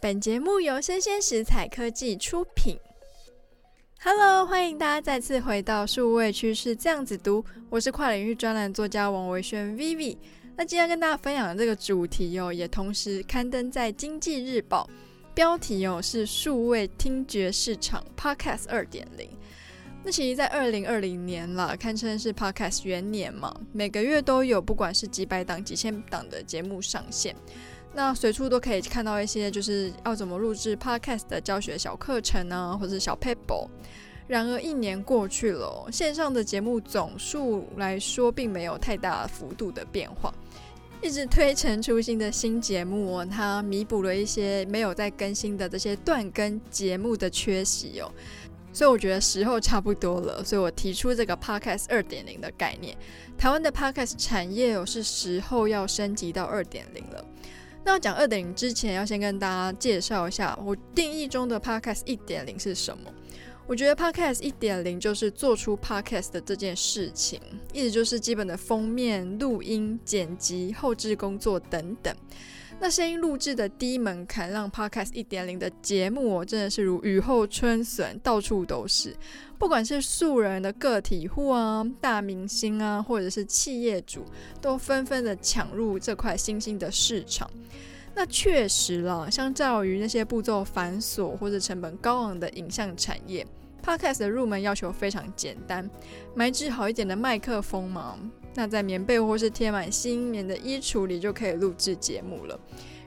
本节目由生鲜食材科技出品。Hello，欢迎大家再次回到数位趋势这样子读，我是跨领域专栏作家王维轩 Vivi。那今天跟大家分享的这个主题哦，也同时刊登在经济日报，标题哦是数位听觉市场 Podcast 二点零。那其实，在二零二零年了，堪称是 Podcast 元年嘛，每个月都有不管是几百档、几千档的节目上线，那随处都可以看到一些就是要怎么录制 Podcast 的教学小课程啊，或者是小 paper。然而一年过去了，线上的节目总数来说，并没有太大幅度的变化，一直推陈出新的新节目，它弥补了一些没有在更新的这些断更节目的缺席哦。所以我觉得时候差不多了，所以我提出这个 Podcast 二点零的概念。台湾的 Podcast 产业哦是时候要升级到二点零了。那要讲二点零之前，要先跟大家介绍一下我定义中的 Podcast 一点零是什么。我觉得 Podcast 一点零就是做出 Podcast 的这件事情，意思就是基本的封面、录音、剪辑、后置工作等等。那声音录制的低门槛，让 Podcast 一点零的节目哦，真的是如雨后春笋，到处都是。不管是素人的个体户啊、大明星啊，或者是企业主，都纷纷的抢入这块新兴的市场。那确实了，相较于那些步骤繁琐或者成本高昂的影像产业，Podcast 的入门要求非常简单，买支好一点的麦克风嘛。那在棉被或是贴满新棉的衣橱里就可以录制节目了。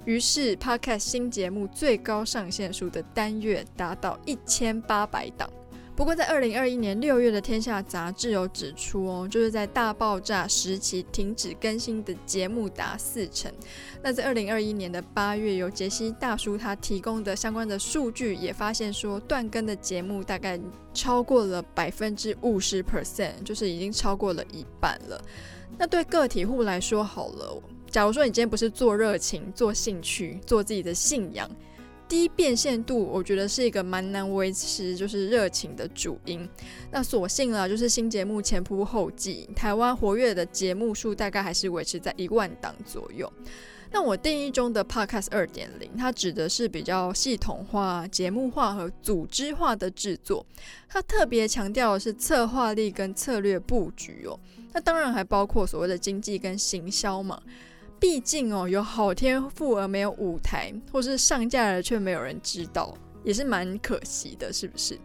于是，Podcast 新节目最高上线数的单月达到一千八百档。不过，在二零二一年六月的《天下》杂志有指出哦，就是在大爆炸时期停止更新的节目达四成。那在二零二一年的八月，由杰西大叔他提供的相关的数据也发现说，断更的节目大概超过了百分之五十 percent，就是已经超过了一半了。那对个体户来说，好了，假如说你今天不是做热情、做兴趣、做自己的信仰。低变现度，我觉得是一个蛮难维持，就是热情的主因。那所幸啊，就是新节目前仆后继，台湾活跃的节目数大概还是维持在一万档左右。那我定义中的 Podcast 二点零，它指的是比较系统化、节目化和组织化的制作。它特别强调的是策划力跟策略布局哦。那当然还包括所谓的经济跟行销嘛。毕竟哦，有好天赋而没有舞台，或是上架了却没有人知道，也是蛮可惜的，是不是？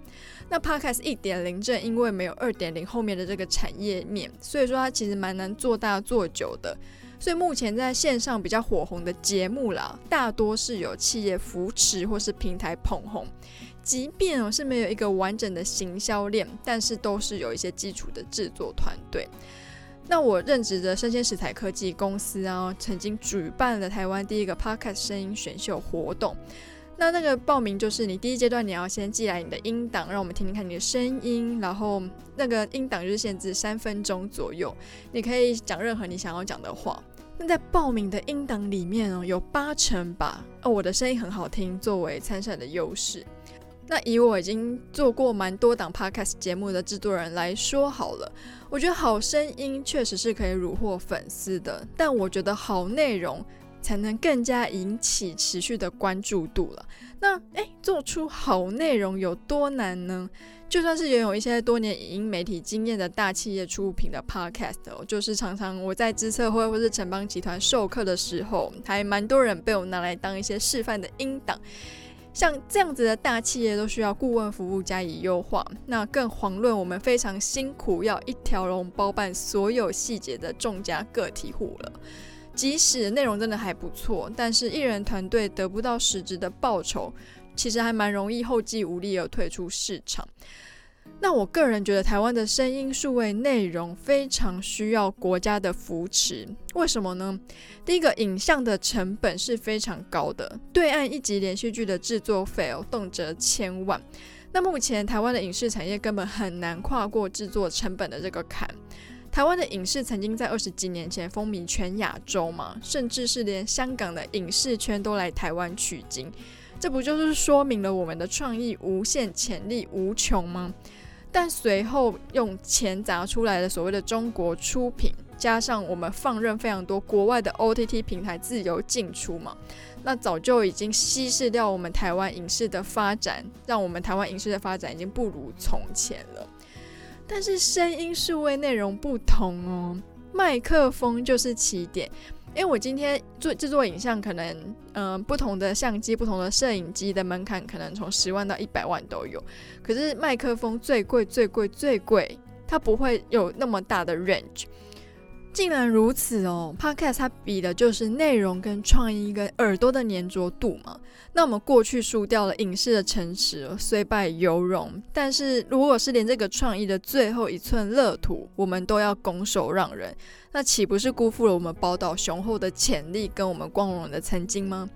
那 Podcast 一点零正因为没有二点零后面的这个产业面，所以说它其实蛮难做大做久的。所以目前在线上比较火红的节目啦，大多是有企业扶持或是平台捧红，即便哦是没有一个完整的行销链，但是都是有一些基础的制作团队。那我任职的生鲜食材科技公司啊，曾经举办了台湾第一个 Podcast 声音选秀活动。那那个报名就是你第一阶段你要先寄来你的音档，让我们听听看你的声音，然后那个音档就是限制三分钟左右，你可以讲任何你想要讲的话。那在报名的音档里面哦，有八成吧，哦，我的声音很好听，作为参赛的优势。那以我已经做过蛮多档 podcast 节目的制作人来说好了，我觉得好声音确实是可以虏获粉丝的，但我觉得好内容才能更加引起持续的关注度了。那诶，做出好内容有多难呢？就算是拥有一些多年影音媒体经验的大企业出品的 podcast，哦，就是常常我在知策会或是城邦集团授课的时候，还蛮多人被我拿来当一些示范的音档。像这样子的大企业都需要顾问服务加以优化，那更遑论我们非常辛苦要一条龙包办所有细节的众家个体户了。即使内容真的还不错，但是艺人团队得不到实质的报酬，其实还蛮容易后继无力而退出市场。那我个人觉得，台湾的声音数位内容非常需要国家的扶持。为什么呢？第一个，影像的成本是非常高的，对岸一集连续剧的制作费哦，动辄千万。那目前台湾的影视产业根本很难跨过制作成本的这个坎。台湾的影视曾经在二十几年前风靡全亚洲嘛，甚至是连香港的影视圈都来台湾取经，这不就是说明了我们的创意无限潜力无穷吗？但随后用钱砸出来的所谓的中国出品，加上我们放任非常多国外的 OTT 平台自由进出嘛，那早就已经稀释掉我们台湾影视的发展，让我们台湾影视的发展已经不如从前了。但是声音数位内容不同哦，麦克风就是起点。因为我今天做制作影像，可能嗯、不同的相机、不同的摄影机的门槛，可能从十万到一百万都有。可是麦克风最贵、最贵、最贵，它不会有那么大的 range。竟然如此哦，Podcast 它比的就是内容跟创意跟耳朵的粘着度嘛。那我们过去输掉了影视的诚实，虽败犹荣。但是如果是连这个创意的最后一寸乐土，我们都要拱手让人，那岂不是辜负了我们宝岛雄厚的潜力跟我们光荣的曾经吗？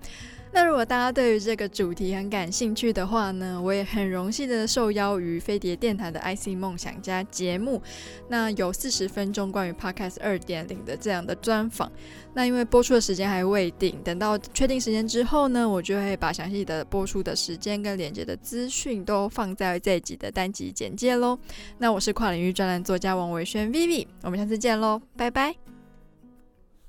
那如果大家对于这个主题很感兴趣的话呢，我也很荣幸的受邀于飞碟电台的 IC 梦想家节目，那有四十分钟关于 Podcast 二点零的这样的专访。那因为播出的时间还未定，等到确定时间之后呢，我就会把详细的播出的时间跟连接的资讯都放在这一集的单集简介喽。那我是跨领域专栏作家王维轩 Vivi，我们下次见喽，拜拜。